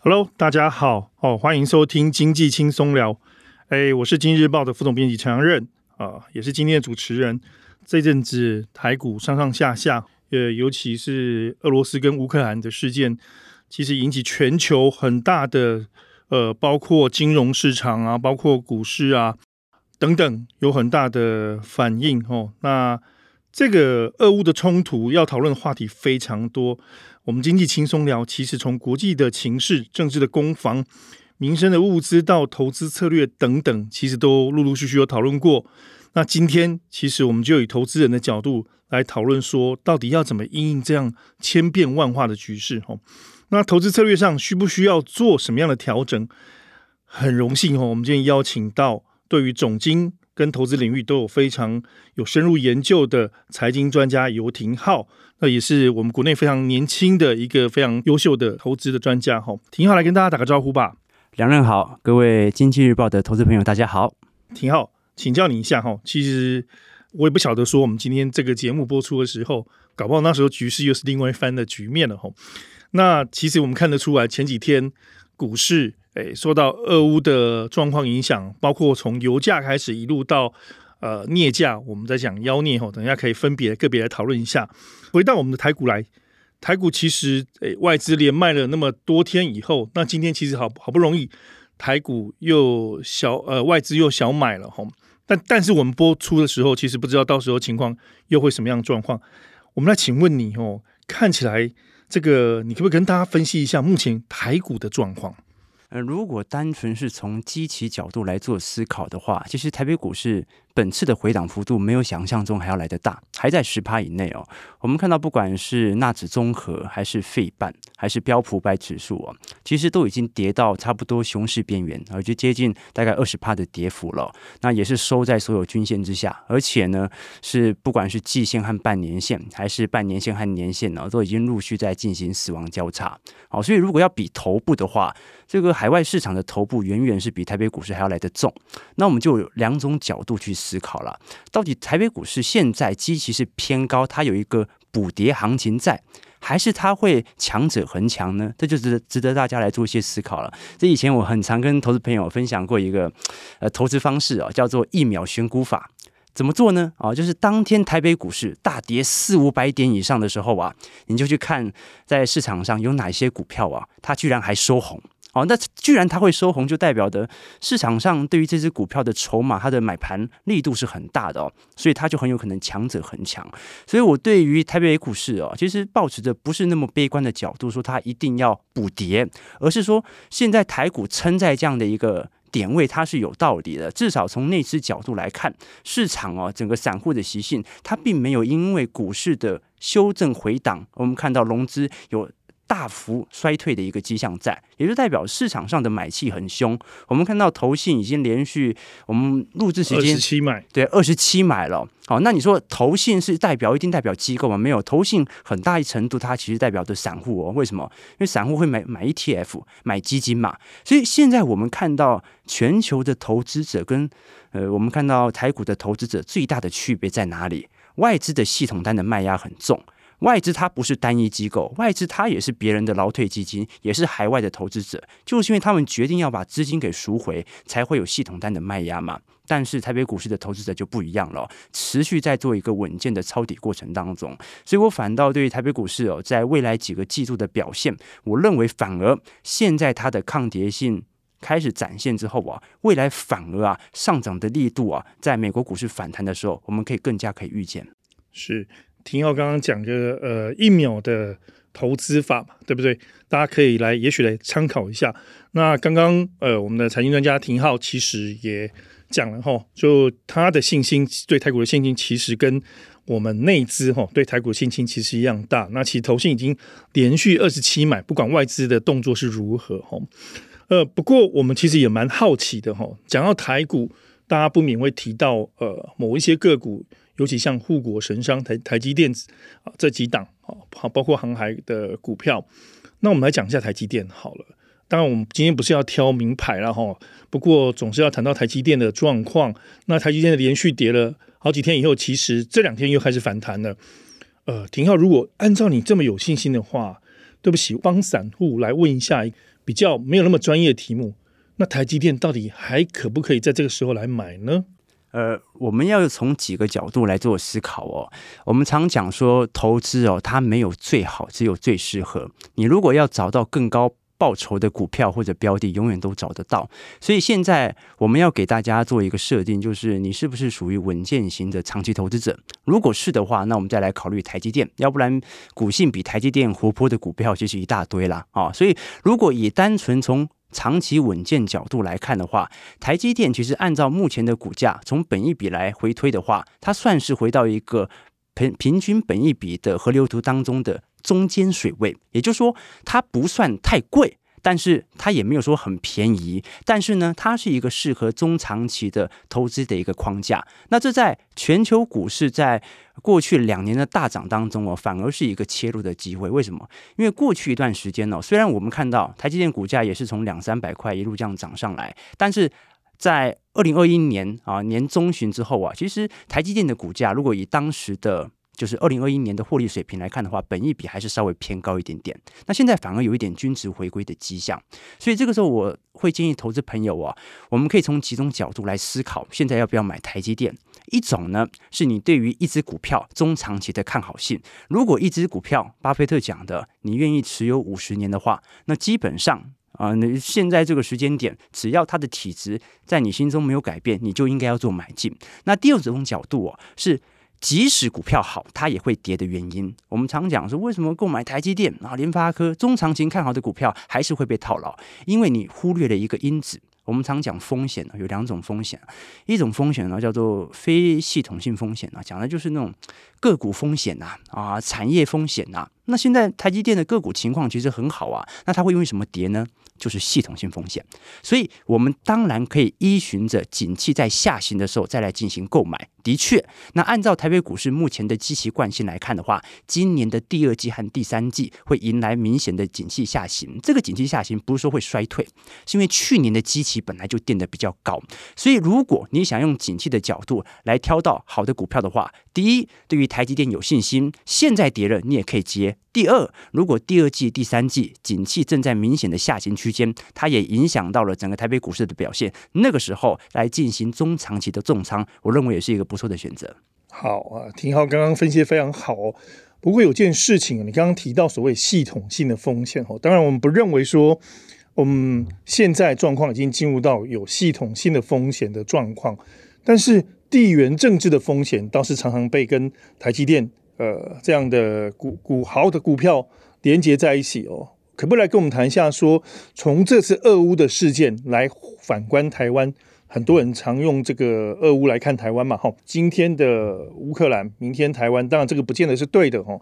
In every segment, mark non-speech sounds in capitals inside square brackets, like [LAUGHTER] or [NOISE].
Hello，大家好，哦，欢迎收听经济轻松聊。哎，我是今日报的副总编辑陈阳任啊，也是今天的主持人。这阵子台股上上下下，呃，尤其是俄罗斯跟乌克兰的事件，其实引起全球很大的呃，包括金融市场啊，包括股市啊等等，有很大的反应哦。那这个俄乌的冲突要讨论的话题非常多。我们经济轻松聊，其实从国际的情势、政治的攻防、民生的物资到投资策略等等，其实都陆陆续续有讨论过。那今天，其实我们就以投资人的角度来讨论，说到底要怎么应应这样千变万化的局势？哦，那投资策略上需不需要做什么样的调整？很荣幸哦，我们今天邀请到对于总经跟投资领域都有非常有深入研究的财经专家游廷浩。那也是我们国内非常年轻的一个非常优秀的投资的专家哈，廷浩来跟大家打个招呼吧。两任好，各位经济日报的投资朋友，大家好。廷浩，请教你一下哈，其实我也不晓得说我们今天这个节目播出的时候，搞不好那时候局势又是另外一番的局面了哈。那其实我们看得出来，前几天股市诶受到俄乌的状况影响，包括从油价开始一路到。呃，镍价，我们在讲妖镍吼，等一下可以分别个别来讨论一下。回到我们的台股来，台股其实诶外资连卖了那么多天以后，那今天其实好好不容易台股又小呃外资又小买了吼，但但是我们播出的时候，其实不知道到时候情况又会什么样的状况。我们来请问你哦，看起来这个你可不可以跟大家分析一下目前台股的状况？呃，如果单纯是从基期角度来做思考的话，其实台北股市。本次的回档幅度没有想象中还要来得大，还在十趴以内哦。我们看到，不管是纳指综合，还是费半，还是标普百指数哦，其实都已经跌到差不多熊市边缘，而就接近大概二十趴的跌幅了。那也是收在所有均线之下，而且呢，是不管是季线和半年线，还是半年线和年线呢，都已经陆续在进行死亡交叉。好，所以如果要比头部的话，这个海外市场的头部远远是比台北股市还要来得重。那我们就有两种角度去。思考了，到底台北股市现在基期是偏高，它有一个补跌行情在，还是它会强者恒强呢？这就值得值得大家来做一些思考了。这以前我很常跟投资朋友分享过一个呃投资方式啊，叫做一秒选股法。怎么做呢？啊，就是当天台北股市大跌四五百点以上的时候啊，你就去看在市场上有哪些股票啊，它居然还收红。哦，那居然它会收红，就代表的市场上对于这只股票的筹码，它的买盘力度是很大的哦，所以它就很有可能强者恒强。所以我对于台北股市哦，其实抱持着不是那么悲观的角度，说它一定要补跌，而是说现在台股撑在这样的一个点位，它是有道理的。至少从内资角度来看，市场哦，整个散户的习性，它并没有因为股市的修正回档，我们看到融资有。大幅衰退的一个迹象在，也就代表市场上的买气很凶。我们看到投信已经连续我们录制时间二十七买，对，二十七买了。好，那你说投信是代表一定代表机构吗？没有，投信很大一程度它其实代表的散户哦。为什么？因为散户会买买 ETF，买基金嘛。所以现在我们看到全球的投资者跟呃，我们看到台股的投资者最大的区别在哪里？外资的系统单的卖压很重。外资它不是单一机构，外资它也是别人的劳退基金，也是海外的投资者，就是因为他们决定要把资金给赎回，才会有系统单的卖压嘛。但是台北股市的投资者就不一样了，持续在做一个稳健的抄底过程当中，所以我反倒对于台北股市哦，在未来几个季度的表现，我认为反而现在它的抗跌性开始展现之后啊，未来反而啊上涨的力度啊，在美国股市反弹的时候，我们可以更加可以预见。是。庭皓刚刚讲个呃一秒的投资法嘛，对不对？大家可以来，也许来参考一下。那刚刚呃我们的财经专家庭浩其实也讲了哈，就他的信心对台股的信心，其实跟我们内资哈对台股的信心其实一样大。那其实投信已经连续二十七买，不管外资的动作是如何哈。呃，不过我们其实也蛮好奇的哈，讲到台股，大家不免会提到呃某一些个股。尤其像护国神商台台积电啊这几档啊，好包括航海的股票，那我们来讲一下台积电好了。当然，我们今天不是要挑名牌了哈，不过总是要谈到台积电的状况。那台积电的连续跌了好几天以后，其实这两天又开始反弹了。呃，廷皓，如果按照你这么有信心的话，对不起，帮散户来问一下比较没有那么专业的题目，那台积电到底还可不可以在这个时候来买呢？呃，我们要从几个角度来做思考哦。我们常讲说投资哦，它没有最好，只有最适合。你如果要找到更高报酬的股票或者标的，永远都找得到。所以现在我们要给大家做一个设定，就是你是不是属于稳健型的长期投资者？如果是的话，那我们再来考虑台积电。要不然，股性比台积电活泼的股票其实一大堆啦。啊。所以，如果以单纯从长期稳健角度来看的话，台积电其实按照目前的股价，从本一比来回推的话，它算是回到一个平平均本一比的河流图当中的。中间水位，也就是说，它不算太贵，但是它也没有说很便宜。但是呢，它是一个适合中长期的投资的一个框架。那这在全球股市在过去两年的大涨当中哦，反而是一个切入的机会。为什么？因为过去一段时间呢，虽然我们看到台积电股价也是从两三百块一路这样涨上来，但是在二零二一年啊年中旬之后啊，其实台积电的股价如果以当时的就是二零二一年的获利水平来看的话，本益比还是稍微偏高一点点。那现在反而有一点均值回归的迹象，所以这个时候我会建议投资朋友啊，我们可以从几种角度来思考，现在要不要买台积电？一种呢，是你对于一只股票中长期的看好性。如果一只股票，巴菲特讲的，你愿意持有五十年的话，那基本上啊，那现在这个时间点，只要它的体质在你心中没有改变，你就应该要做买进。那第二种角度哦，是。即使股票好，它也会跌的原因，我们常讲说，为什么购买台积电啊、联发科中长期看好的股票还是会被套牢？因为你忽略了一个因子。我们常讲风险呢，有两种风险，一种风险呢叫做非系统性风险啊，讲的就是那种个股风险呐，啊，产业风险呐。那现在台积电的个股情况其实很好啊，那它会因为什么跌呢？就是系统性风险。所以我们当然可以依循着景气在下行的时候再来进行购买。的确，那按照台北股市目前的基期惯性来看的话，今年的第二季和第三季会迎来明显的景气下行。这个景气下行不是说会衰退，是因为去年的基期本来就垫得比较高。所以，如果你想用景气的角度来挑到好的股票的话，第一，对于台积电有信心，现在跌了你也可以接。第二，如果第二季、第三季景气正在明显的下行区间，它也影响到了整个台北股市的表现，那个时候来进行中长期的重仓，我认为也是一个不错的选择。好啊，廷浩刚刚分析的非常好哦。不过有件事情，你刚刚提到所谓系统性的风险哦，当然我们不认为说我们现在状况已经进入到有系统性的风险的状况，但是地缘政治的风险倒是常常被跟台积电呃这样的股股豪的股票连接在一起哦。可不可以来跟我们谈一下说，从这次俄乌的事件来反观台湾？很多人常用这个俄乌来看台湾嘛，哈，今天的乌克兰，明天台湾，当然这个不见得是对的，哈。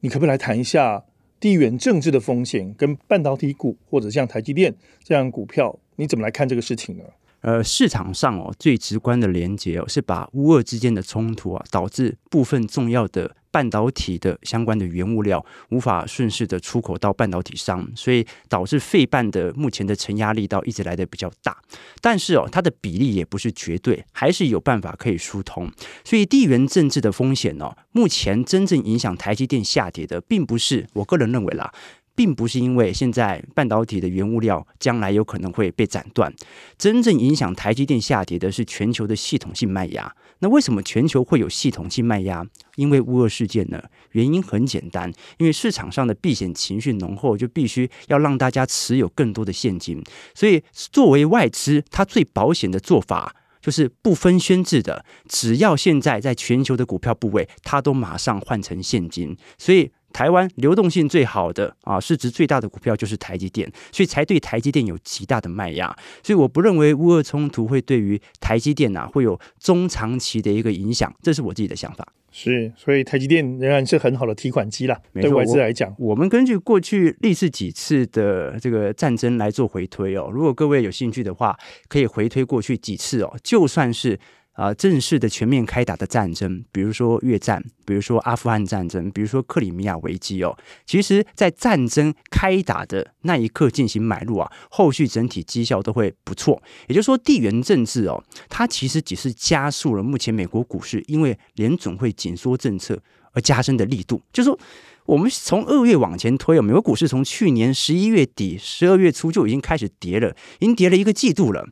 你可不可以来谈一下地缘政治的风险跟半导体股或者像台积电这样股票，你怎么来看这个事情呢？呃，市场上哦，最直观的连接哦，是把乌俄之间的冲突啊，导致部分重要的半导体的相关的原物料无法顺势的出口到半导体商，所以导致费半的目前的承压力道一直来的比较大。但是哦，它的比例也不是绝对，还是有办法可以疏通。所以地缘政治的风险哦，目前真正影响台积电下跌的，并不是我个人认为啦。并不是因为现在半导体的原物料将来有可能会被斩断，真正影响台积电下跌的是全球的系统性卖压。那为什么全球会有系统性卖压？因为乌俄事件呢？原因很简单，因为市场上的避险情绪浓厚，就必须要让大家持有更多的现金。所以作为外资，它最保险的做法就是不分轩制的，只要现在在全球的股票部位，它都马上换成现金。所以。台湾流动性最好的啊，市值最大的股票就是台积电，所以才对台积电有极大的卖压。所以我不认为乌俄冲突会对于台积电啊会有中长期的一个影响，这是我自己的想法。是，所以台积电仍然是很好的提款机啦。对外资来讲，我们根据过去历次几次的这个战争来做回推哦。如果各位有兴趣的话，可以回推过去几次哦，就算是。啊，正式的全面开打的战争，比如说越战，比如说阿富汗战争，比如说克里米亚危机哦，其实，在战争开打的那一刻进行买入啊，后续整体绩效都会不错。也就是说，地缘政治哦，它其实只是加速了目前美国股市因为联总会紧缩政策而加深的力度。就是说，我们从二月往前推，美国股市从去年十一月底、十二月初就已经开始跌了，已经跌了一个季度了。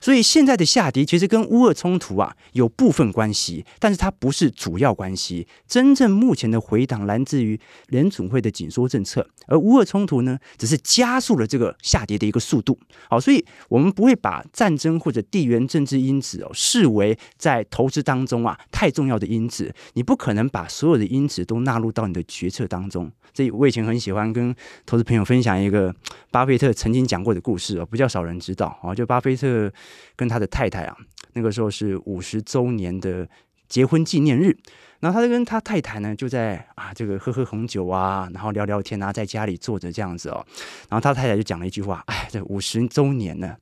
所以现在的下跌其实跟乌俄冲突啊有部分关系，但是它不是主要关系。真正目前的回档来自于联准会的紧缩政策，而乌俄冲突呢，只是加速了这个下跌的一个速度。好，所以我们不会把战争或者地缘政治因子哦视为在投资当中啊太重要的因子。你不可能把所有的因子都纳入到你的决策当中。所以我以前很喜欢跟投资朋友分享一个巴菲特曾经讲过的故事哦，比较少人知道啊，就巴菲特。跟他的太太啊，那个时候是五十周年的结婚纪念日，然后他就跟他太太呢，就在啊这个喝喝红酒啊，然后聊聊天啊，在家里坐着这样子哦，然后他太太就讲了一句话，哎，这五十周年呢，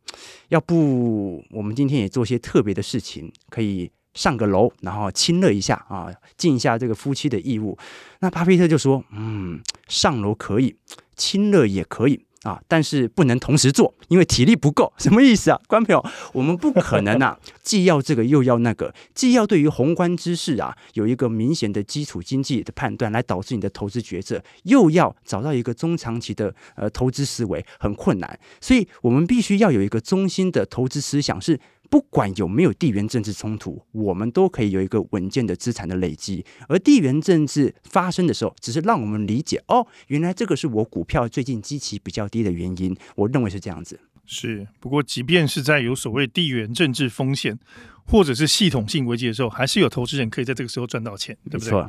要不我们今天也做些特别的事情，可以上个楼，然后亲热一下啊，尽一下这个夫妻的义务。那巴菲特就说，嗯，上楼可以，亲热也可以。啊，但是不能同时做，因为体力不够。[LAUGHS] 什么意思啊，观众朋友？我们不可能啊，[LAUGHS] 既要这个又要那个，既要对于宏观知识啊有一个明显的基础经济的判断来导致你的投资决策，又要找到一个中长期的呃投资思维，很困难。所以我们必须要有一个中心的投资思想是。不管有没有地缘政治冲突，我们都可以有一个稳健的资产的累积。而地缘政治发生的时候，只是让我们理解哦，原来这个是我股票最近基期比较低的原因。我认为是这样子。是，不过即便是在有所谓地缘政治风险或者是系统性危机的时候，还是有投资人可以在这个时候赚到钱，对不对？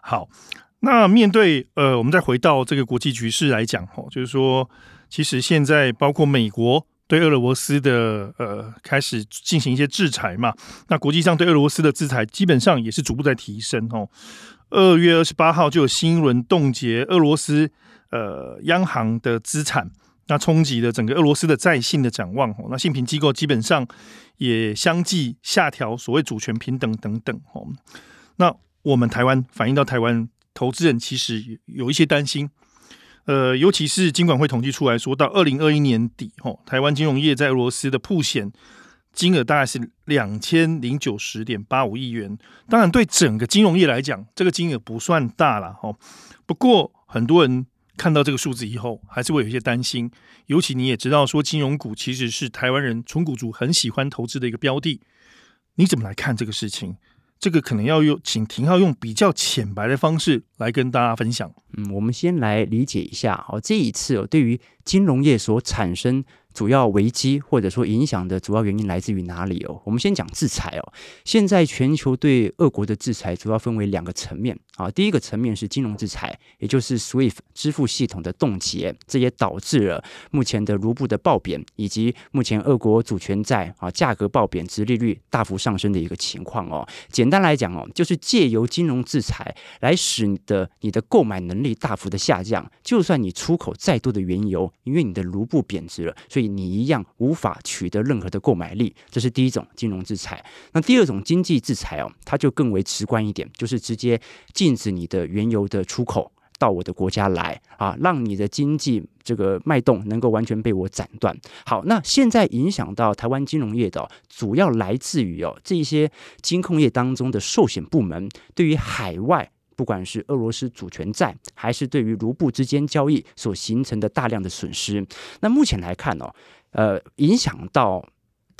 好，那面对呃，我们再回到这个国际局势来讲，哦，就是说，其实现在包括美国。对俄罗斯的呃开始进行一些制裁嘛，那国际上对俄罗斯的制裁基本上也是逐步在提升哦。二月二十八号就有新一轮冻结俄罗斯呃央行的资产，那冲击了整个俄罗斯的在信的展望哦。那信评机构基本上也相继下调所谓主权平等等等哦。那我们台湾反映到台湾投资人其实有一些担心。呃，尤其是金管会统计出来说，到二零二一年底，吼，台湾金融业在俄罗斯的铺险金额大概是两千零九十点八五亿元。当然，对整个金融业来讲，这个金额不算大了，吼。不过，很多人看到这个数字以后，还是会有一些担心。尤其你也知道，说金融股其实是台湾人纯股族很喜欢投资的一个标的。你怎么来看这个事情？这个可能要用，请廷浩用比较浅白的方式来跟大家分享。嗯，我们先来理解一下哦，这一次哦，对于金融业所产生。主要危机或者说影响的主要原因来自于哪里哦？我们先讲制裁哦。现在全球对俄国的制裁主要分为两个层面啊。第一个层面是金融制裁，也就是 SWIFT 支付系统的冻结，这也导致了目前的卢布的暴贬，以及目前俄国主权债啊价格暴贬、殖利率大幅上升的一个情况哦。简单来讲哦，就是借由金融制裁来使得你的购买能力大幅的下降。就算你出口再多的原油，因为你的卢布贬值了，所以你一样无法取得任何的购买力，这是第一种金融制裁。那第二种经济制裁哦，它就更为直观一点，就是直接禁止你的原油的出口到我的国家来啊，让你的经济这个脉动能够完全被我斩断。好，那现在影响到台湾金融业的，主要来自于哦这一些金控业当中的寿险部门对于海外。不管是俄罗斯主权债，还是对于卢布之间交易所形成的大量的损失，那目前来看哦，呃，影响到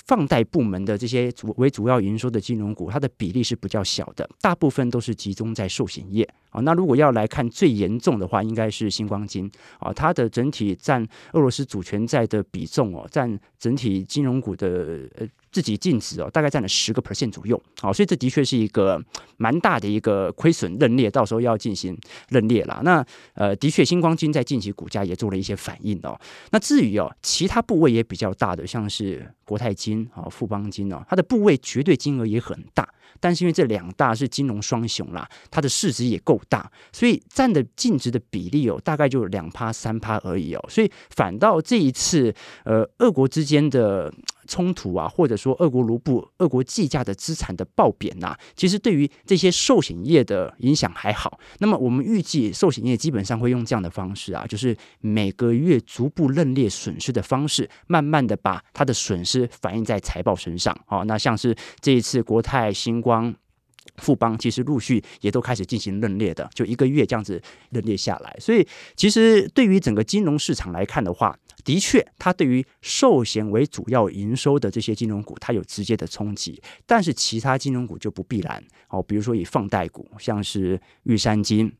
放贷部门的这些主为主要营收的金融股，它的比例是比较小的，大部分都是集中在寿险业啊。那如果要来看最严重的话，应该是星光金啊，它的整体占俄罗斯主权债的比重哦，占整体金融股的呃。自己净值哦，大概占了十个 percent 左右，好，所以这的确是一个蛮大的一个亏损认列，到时候要进行认列了。那呃，的确，新光金在近期股价也做了一些反应哦。那至于哦，其他部位也比较大的，像是国泰金啊、富邦金哦，它的部位绝对金额也很大。但是因为这两大是金融双雄啦，它的市值也够大，所以占的净值的比例哦，大概就两趴三趴而已哦。所以反倒这一次，呃，俄国之间的冲突啊，或者说俄国卢布、俄国计价的资产的暴贬呐、其实对于这些寿险业的影响还好。那么我们预计寿险业基本上会用这样的方式啊，就是每个月逐步认列损失的方式，慢慢的把它的损失反映在财报身上。哦，那像是这一次国泰星光。富邦其实陆续也都开始进行认列的，就一个月这样子认列下来。所以其实对于整个金融市场来看的话，的确它对于寿险为主要营收的这些金融股，它有直接的冲击。但是其他金融股就不必然哦，比如说以放贷股，像是玉山金，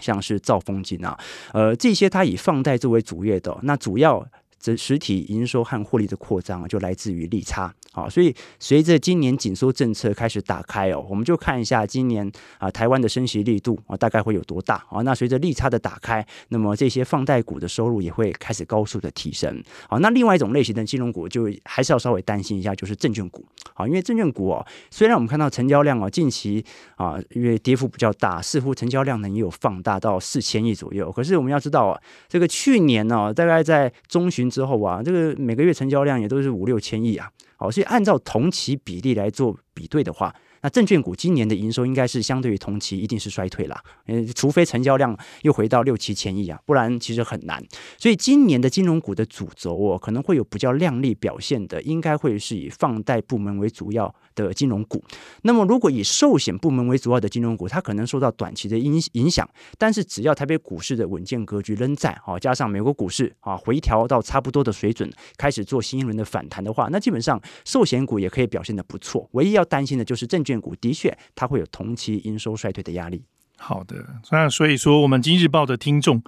像是兆丰金啊，呃，这些它以放贷作为主业的，那主要。这实体营收和获利的扩张就来自于利差啊，所以随着今年紧缩政策开始打开哦，我们就看一下今年啊台湾的升息力度啊大概会有多大啊？那随着利差的打开，那么这些放贷股的收入也会开始高速的提升。好，那另外一种类型的金融股就还是要稍微担心一下，就是证券股啊，因为证券股哦，虽然我们看到成交量哦近期啊因为跌幅比较大，似乎成交量呢也有放大到四千亿左右，可是我们要知道啊，这个去年呢大概在中旬。之后啊，这个每个月成交量也都是五六千亿啊，好，所以按照同期比例来做比对的话。那证券股今年的营收应该是相对于同期一定是衰退啦，嗯，除非成交量又回到六七千亿啊，不然其实很难。所以今年的金融股的主轴哦，可能会有比较亮丽表现的，应该会是以放贷部门为主要的金融股。那么如果以寿险部门为主要的金融股，它可能受到短期的影影响，但是只要台北股市的稳健格局仍在，好，加上美国股市啊回调到差不多的水准，开始做新一轮的反弹的话，那基本上寿险股也可以表现的不错。唯一要担心的就是证券。股的确，它会有同期营收衰退的压力。好的，那所以说，我们今日报的听众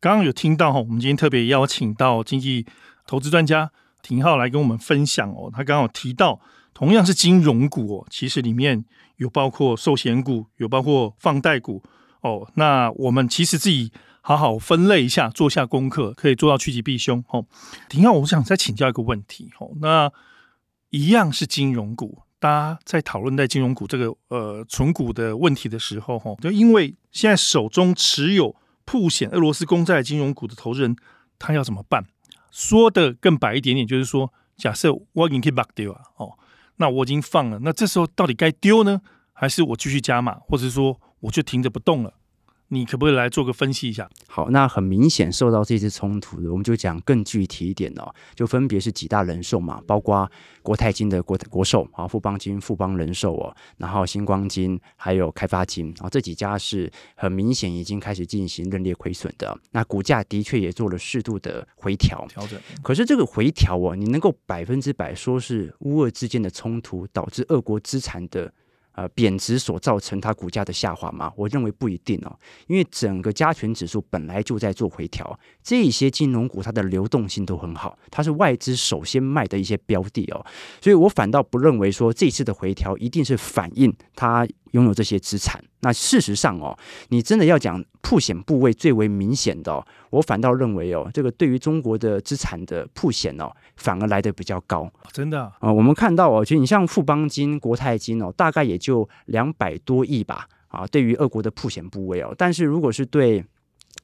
刚刚有听到哈，我们今天特别邀请到经济投资专家廷浩来跟我们分享哦。他刚好提到，同样是金融股哦，其实里面有包括寿险股，有包括放贷股哦。那我们其实自己好好分类一下，做下功课，可以做到趋吉避凶哦。廷浩，我想再请教一个问题哦，那一样是金融股。大家在讨论在金融股这个呃存股的问题的时候，哈，就因为现在手中持有破险俄罗斯公债金融股的投资人，他要怎么办？说的更白一点点，就是说，假设我已经可以把丢啊，哦，那我已经放了，那这时候到底该丢呢，还是我继续加码，或者是说我就停着不动了？你可不可以来做个分析一下？好，那很明显受到这次冲突的，我们就讲更具体一点哦，就分别是几大人寿嘛，包括国泰金的国国寿啊，富邦金、富邦人寿哦，然后星光金还有开发金啊，这几家是很明显已经开始进行认列亏损的。那股价的确也做了适度的回调调整，可是这个回调哦，你能够百分之百说是乌俄之间的冲突导致俄国资产的？呃，贬值所造成它股价的下滑吗？我认为不一定哦，因为整个加权指数本来就在做回调，这些金融股它的流动性都很好，它是外资首先卖的一些标的哦，所以我反倒不认为说这次的回调一定是反映它。拥有这些资产，那事实上哦，你真的要讲曝险部位最为明显的哦，我反倒认为哦，这个对于中国的资产的曝险哦，反而来得比较高，真的啊，我们看到哦，其实你像富邦金、国泰金哦，大概也就两百多亿吧，啊，对于俄国的曝险部位哦，但是如果是对。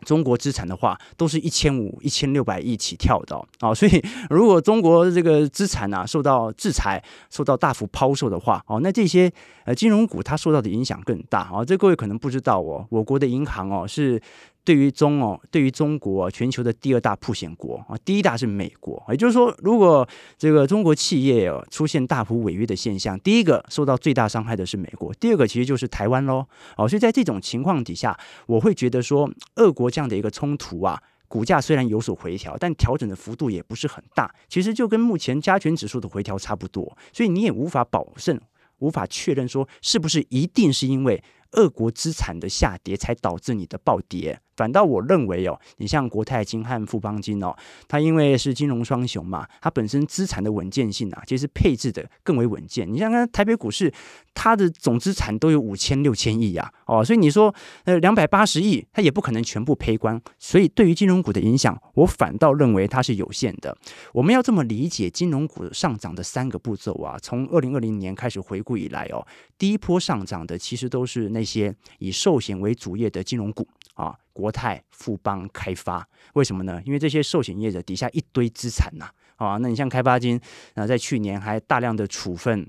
中国资产的话，都是一千五、一千六百亿起跳的啊、所以 [LAUGHS] 如果中国这个资产啊受到制裁、受到大幅抛售的话，哦，那这些呃金融股它受到的影响更大啊、这各位可能不知道哦，我国的银行哦是。对于中哦，对于中国全球的第二大曝险国啊，第一大是美国。也就是说，如果这个中国企业哦出现大幅违约的现象，第一个受到最大伤害的是美国，第二个其实就是台湾喽。哦，所以在这种情况底下，我会觉得说，俄国这样的一个冲突啊，股价虽然有所回调，但调整的幅度也不是很大，其实就跟目前加权指数的回调差不多。所以你也无法保证，无法确认说是不是一定是因为俄国资产的下跌才导致你的暴跌。反倒我认为哦，你像国泰金和富邦金哦，它因为是金融双雄嘛，它本身资产的稳健性啊，其实配置的更为稳健。你像看台北股市，它的总资产都有五千六千亿呀，哦，所以你说呃两百八十亿，它也不可能全部赔光。所以对于金融股的影响，我反倒认为它是有限的。我们要这么理解金融股上涨的三个步骤啊，从二零二零年开始回顾以来哦，第一波上涨的其实都是那些以寿险为主业的金融股。啊，国泰、富邦、开发，为什么呢？因为这些寿险业者底下一堆资产呐，啊，那你像开发金，啊，在去年还大量的处分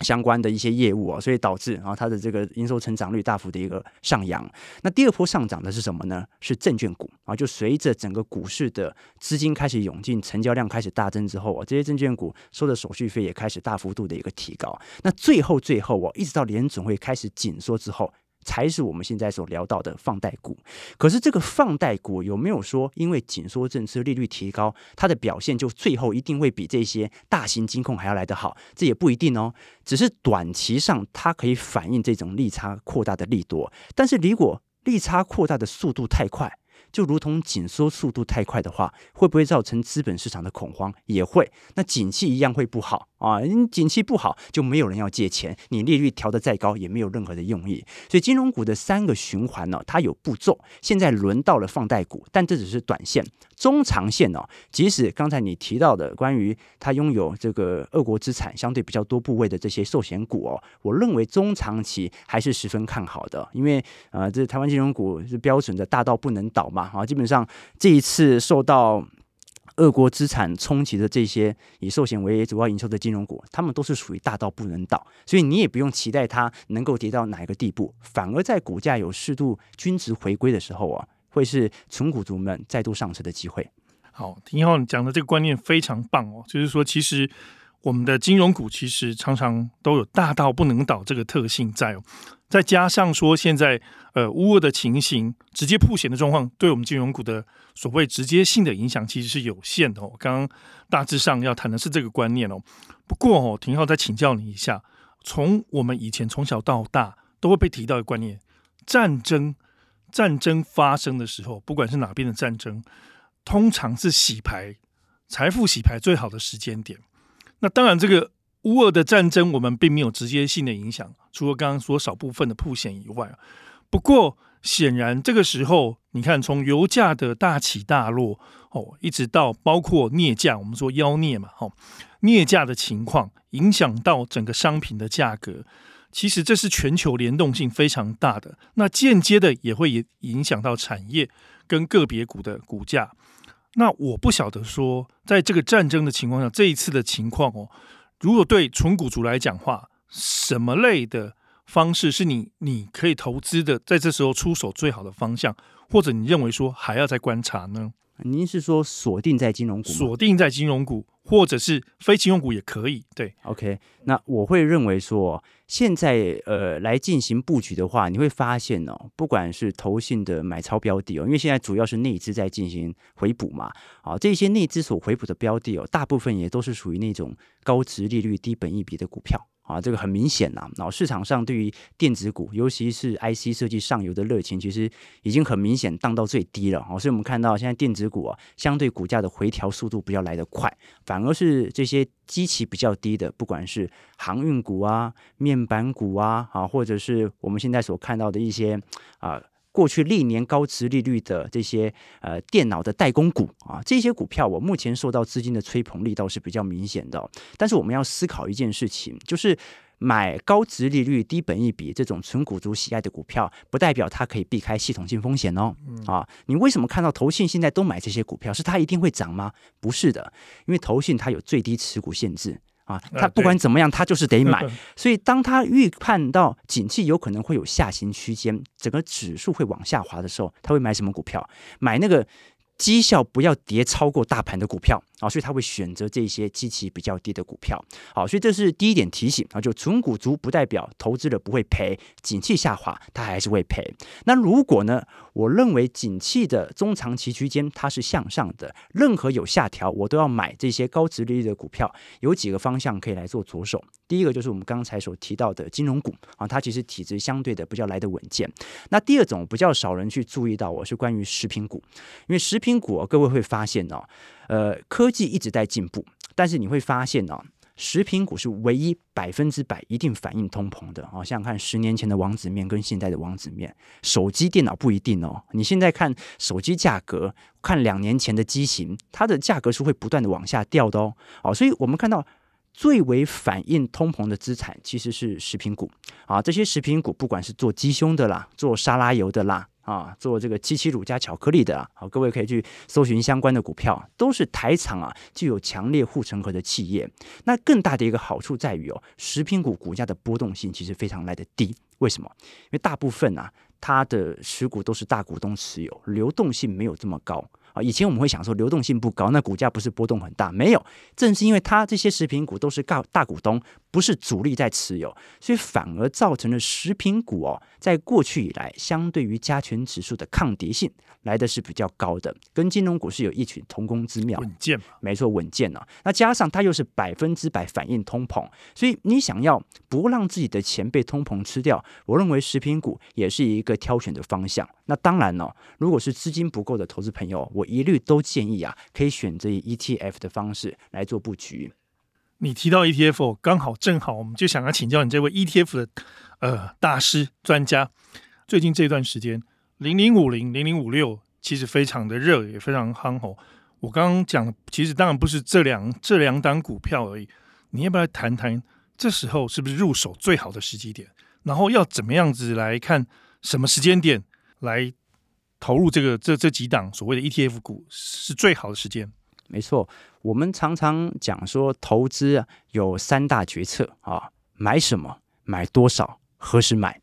相关的一些业务啊，所以导致啊它的这个营收成长率大幅的一个上扬。那第二波上涨的是什么呢？是证券股啊，就随着整个股市的资金开始涌进，成交量开始大增之后啊，这些证券股收的手续费也开始大幅度的一个提高。那最后最后啊，一直到联总会开始紧缩之后。才是我们现在所聊到的放贷股，可是这个放贷股有没有说，因为紧缩政策利率提高，它的表现就最后一定会比这些大型金控还要来得好？这也不一定哦，只是短期上它可以反映这种利差扩大的利多，但是如果利差扩大的速度太快，就如同紧缩速度太快的话，会不会造成资本市场的恐慌？也会。那景气一样会不好啊！你景气不好，就没有人要借钱，你利率调得再高，也没有任何的用意。所以金融股的三个循环呢，它有步骤。现在轮到了放贷股，但这只是短线，中长线呢，即使刚才你提到的关于它拥有这个俄国资产相对比较多部位的这些寿险股哦，我认为中长期还是十分看好的，因为呃，这台湾金融股是标准的大到不能倒嘛。啊，基本上这一次受到俄国资产冲击的这些以寿险为主要营收的金融股，他们都是属于大到不能倒，所以你也不用期待它能够跌到哪一个地步，反而在股价有适度均值回归的时候啊，会是存股族们再度上车的机会。好，廷浩你讲的这个观念非常棒哦，就是说其实。我们的金融股其实常常都有大到不能倒这个特性在哦，再加上说现在呃乌俄的情形直接曝险的状况，对我们金融股的所谓直接性的影响其实是有限的哦。刚刚大致上要谈的是这个观念哦。不过哦，廷浩再请教你一下，从我们以前从小到大都会被提到的观念，战争战争发生的时候，不管是哪边的战争，通常是洗牌财富洗牌最好的时间点。那当然，这个乌俄的战争我们并没有直接性的影响，除了刚刚说少部分的曝险以外。不过，显然这个时候，你看从油价的大起大落哦，一直到包括镍价，我们说妖镍嘛，哦，镍价的情况影响到整个商品的价格，其实这是全球联动性非常大的。那间接的也会影响到产业跟个别股的股价。那我不晓得说，在这个战争的情况下，这一次的情况哦，如果对纯股族来讲话，什么类的方式是你你可以投资的，在这时候出手最好的方向，或者你认为说还要再观察呢？您是说锁定在金融股？锁定在金融股，或者是非金融股也可以。对，OK。那我会认为说，现在呃来进行布局的话，你会发现哦，不管是投信的买超标的哦，因为现在主要是内资在进行回补嘛，啊，这些内资所回补的标的哦，大部分也都是属于那种高值利率、低本益比的股票。啊，这个很明显呐，然后市场上对于电子股，尤其是 IC 设计上游的热情，其实已经很明显荡到最低了。哦，所以我们看到现在电子股啊，相对股价的回调速度比较来得快，反而是这些基期比较低的，不管是航运股啊、面板股啊，啊，或者是我们现在所看到的一些啊。过去历年高值利率的这些呃电脑的代工股啊，这些股票我目前受到资金的吹捧力倒是比较明显的。但是我们要思考一件事情，就是买高值利率、低本益比这种纯股族喜爱的股票，不代表它可以避开系统性风险哦。啊，你为什么看到投信现在都买这些股票？是它一定会涨吗？不是的，因为投信它有最低持股限制。啊，他不管怎么样，他就是得买。[LAUGHS] 所以，当他预判到景气有可能会有下行区间，整个指数会往下滑的时候，他会买什么股票？买那个。绩效不要跌超过大盘的股票啊，所以他会选择这些基期比较低的股票。好，所以这是第一点提醒啊，就存股族不代表投资者不会赔，景气下滑他还是会赔。那如果呢，我认为景气的中长期区间它是向上的，任何有下调我都要买这些高值利率的股票。有几个方向可以来做着手。第一个就是我们刚才所提到的金融股啊，它其实体质相对的比较来的稳健。那第二种比较少人去注意到，我是关于食品股，因为食品股各位会发现哦，呃，科技一直在进步，但是你会发现呢，食品股是唯一百分之百一定反映通膨的好。想想看，十年前的王子面跟现在的王子面，手机、电脑不一定哦。你现在看手机价格，看两年前的机型，它的价格是会不断的往下掉的哦。哦，所以我们看到。最为反映通膨的资产其实是食品股啊。这些食品股不管是做鸡胸的啦，做沙拉油的啦。啊，做这个七七乳加巧克力的啊，好，各位可以去搜寻相关的股票，都是台厂啊具有强烈护城河的企业。那更大的一个好处在于哦，食品股股价的波动性其实非常来的低。为什么？因为大部分啊，它的持股都是大股东持有，流动性没有这么高。啊，以前我们会想说流动性不高，那股价不是波动很大？没有，正是因为它这些食品股都是大大股东，不是主力在持有，所以反而造成了食品股哦，在过去以来，相对于加权指数的抗跌性来的是比较高的，跟金融股是有异曲同工之妙。稳健嘛，没错，稳健啊。那加上它又是百分之百反映通膨，所以你想要不让自己的钱被通膨吃掉，我认为食品股也是一个挑选的方向。那当然了、哦，如果是资金不够的投资朋友，我一律都建议啊，可以选择以 ETF 的方式来做布局。你提到 ETF，刚好正好，我们就想要请教你这位 ETF 的呃大师专家。最近这段时间，零零五零、零零五六其实非常的热，也非常夯吼。我刚刚讲的，其实当然不是这两这两档股票而已。你要不要来谈谈，这时候是不是入手最好的时机点？然后要怎么样子来看什么时间点？来投入这个这这几档所谓的 ETF 股是最好的时间。没错，我们常常讲说投资啊有三大决策啊，买什么、买多少、何时买。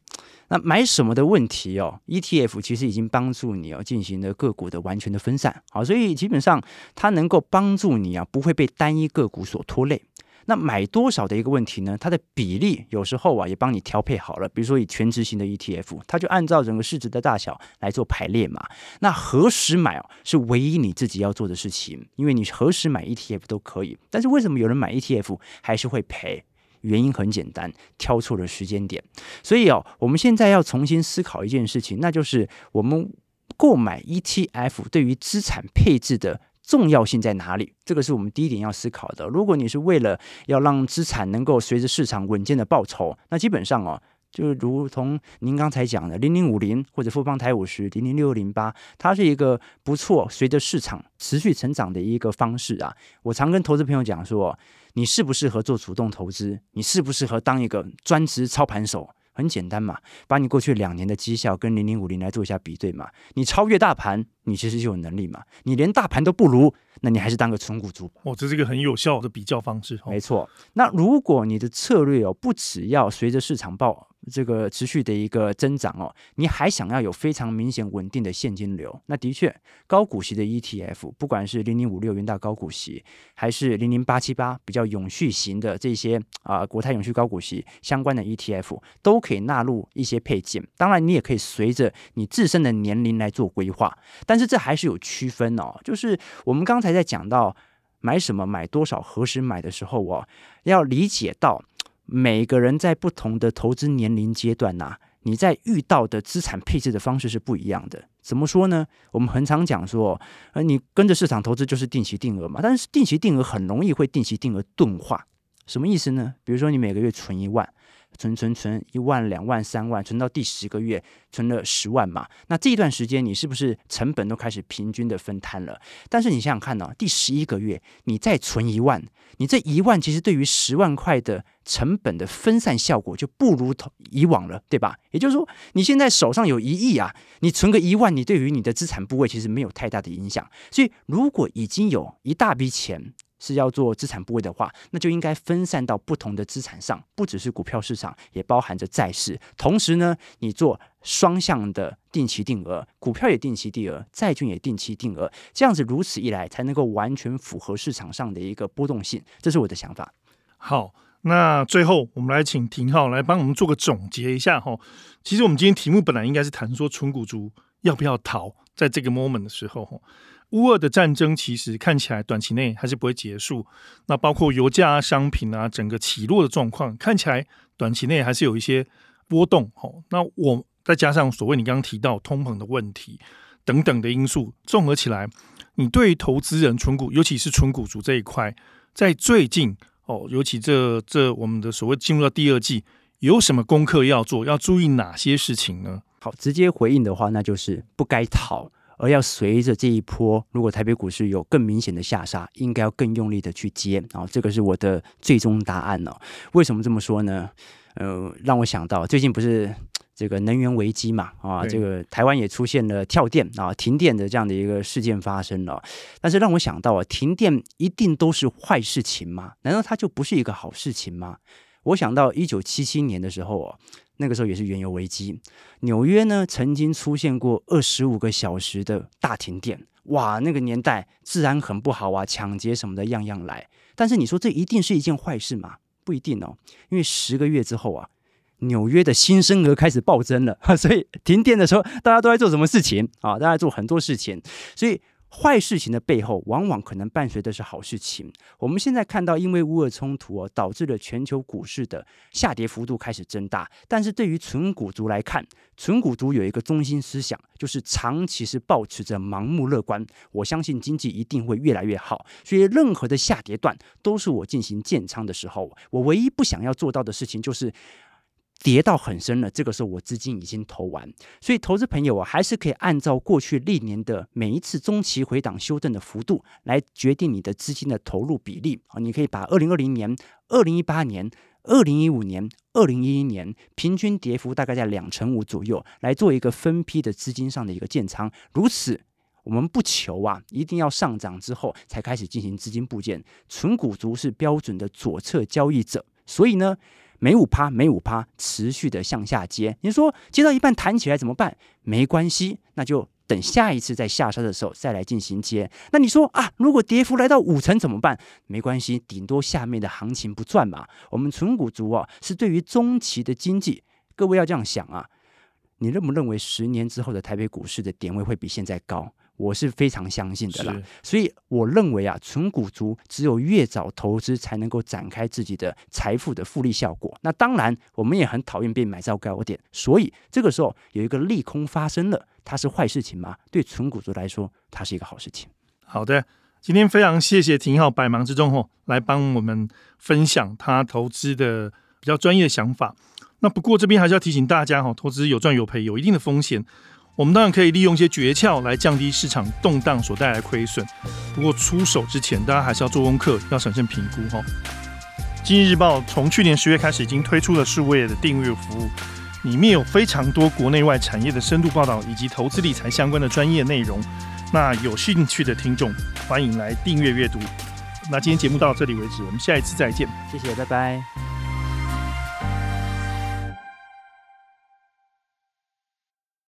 那买什么的问题哦，ETF 其实已经帮助你哦进行了个股的完全的分散，好，所以基本上它能够帮助你啊不会被单一个股所拖累。那买多少的一个问题呢？它的比例有时候啊也帮你调配好了，比如说以全值型的 ETF，它就按照整个市值的大小来做排列嘛。那何时买哦，是唯一你自己要做的事情，因为你何时买 ETF 都可以。但是为什么有人买 ETF 还是会赔？原因很简单，挑错了时间点。所以哦，我们现在要重新思考一件事情，那就是我们购买 ETF 对于资产配置的。重要性在哪里？这个是我们第一点要思考的。如果你是为了要让资产能够随着市场稳健的报酬，那基本上哦，就如同您刚才讲的零零五零或者富邦台五十零零六零八，它是一个不错随着市场持续成长的一个方式啊。我常跟投资朋友讲说，你适不适合做主动投资？你适不适合当一个专职操盘手？很简单嘛，把你过去两年的绩效跟零零五零来做一下比对嘛。你超越大盘，你其实就有能力嘛。你连大盘都不如，那你还是当个纯股族。哦，这是一个很有效的比较方式。没错。那如果你的策略哦，不只要随着市场报。这个持续的一个增长哦，你还想要有非常明显稳定的现金流？那的确，高股息的 ETF，不管是零零五六元大高股息，还是零零八七八比较永续型的这些啊、呃、国泰永续高股息相关的 ETF，都可以纳入一些配件。当然，你也可以随着你自身的年龄来做规划，但是这还是有区分哦。就是我们刚才在讲到买什么、买多少、何时买的时候哦，要理解到。每个人在不同的投资年龄阶段呐、你在遇到的资产配置的方式是不一样的。怎么说呢？我们很常讲说，呃，你跟着市场投资就是定期定额嘛，但是定期定额很容易会定期定额钝化。什么意思呢？比如说你每个月存一万。存存存一万两万三万，存到第十个月存了十万嘛？那这一段时间你是不是成本都开始平均的分摊了？但是你想想看呢、第十一个月你再存一万，你这一万其实对于十万块的成本的分散效果就不如同以往了，对吧？也就是说，你现在手上有一亿啊，你存个一万，你对于你的资产部位其实没有太大的影响。所以如果已经有一大笔钱，是要做资产部位的话，那就应该分散到不同的资产上，不只是股票市场，也包含着债市。同时呢，你做双向的定期定额，股票也定期定额，债券也定期定额，这样子如此一来，才能够完全符合市场上的一个波动性。这是我的想法。好，那最后我们来请庭浩来帮我们做个总结一下哈。其实我们今天题目本来应该是谈说存股族要不要逃，在这个 moment 的时候。乌俄的战争其实看起来短期内还是不会结束，那包括油价啊、商品啊，整个起落的状况看起来短期内还是有一些波动。吼，那我再加上所谓你刚刚提到通膨的问题等等的因素，综合起来，你对投资人存股，尤其是存股族这一块，在最近哦，尤其这这我们的所谓进入到第二季，有什么功课要做？要注意哪些事情呢？好，直接回应的话，那就是不该逃。而要随着这一波，如果台北股市有更明显的下杀，应该要更用力的去接啊、哦，这个是我的最终答案哦。为什么这么说呢？呃，让我想到最近不是这个能源危机嘛，啊，这个台湾也出现了跳电啊、停电的这样的一个事件发生了。但是让我想到啊，停电一定都是坏事情吗？难道它就不是一个好事情吗？我想到一九七七年的时候哦。那个时候也是原油危机，纽约呢曾经出现过二十五个小时的大停电，哇，那个年代治安很不好啊，抢劫什么的样样来。但是你说这一定是一件坏事吗？不一定哦，因为十个月之后啊，纽约的新生儿开始暴增了，[LAUGHS] 所以停电的时候大家都在做什么事情啊？大家做很多事情，所以。坏事情的背后，往往可能伴随的是好事情。我们现在看到，因为乌俄冲突哦，导致了全球股市的下跌幅度开始增大。但是对于纯股族来看，纯股族有一个中心思想，就是长期是保持着盲目乐观。我相信经济一定会越来越好，所以任何的下跌段都是我进行建仓的时候。我唯一不想要做到的事情就是。跌到很深了，这个时候我资金已经投完，所以投资朋友啊，还是可以按照过去历年的每一次中期回档修正的幅度来决定你的资金的投入比例啊。你可以把二零二零年、二零一八年、二零一五年、二零一一年平均跌幅大概在两成五左右来做一个分批的资金上的一个建仓。如此，我们不求啊，一定要上涨之后才开始进行资金部件。存股族是标准的左侧交易者，所以呢。每五趴，每五趴，持续的向下接。你说接到一半弹起来怎么办？没关系，那就等下一次在下杀的时候再来进行接。那你说啊，如果跌幅来到五成怎么办？没关系，顶多下面的行情不赚嘛。我们纯股族啊，是对于中期的经济，各位要这样想啊。你认不认为十年之后的台北股市的点位会比现在高？我是非常相信的啦，所以我认为啊，纯股族只有越早投资，才能够展开自己的财富的复利效果。那当然，我们也很讨厌被买在高点，所以这个时候有一个利空发生了，它是坏事情吗？对纯股族来说，它是一个好事情。好的，今天非常谢谢廷浩百忙之中吼来帮我们分享他投资的比较专业的想法。那不过这边还是要提醒大家哈，投资有赚有赔，有一定的风险。我们当然可以利用一些诀窍来降低市场动荡所带来的亏损，不过出手之前，大家还是要做功课，要审慎评估哈。经济日报从去年十月开始已经推出了数位的订阅服务，里面有非常多国内外产业的深度报道以及投资理财相关的专业内容。那有兴趣的听众，欢迎来订阅阅读。那今天节目到这里为止，我们下一次再见，谢谢，拜拜。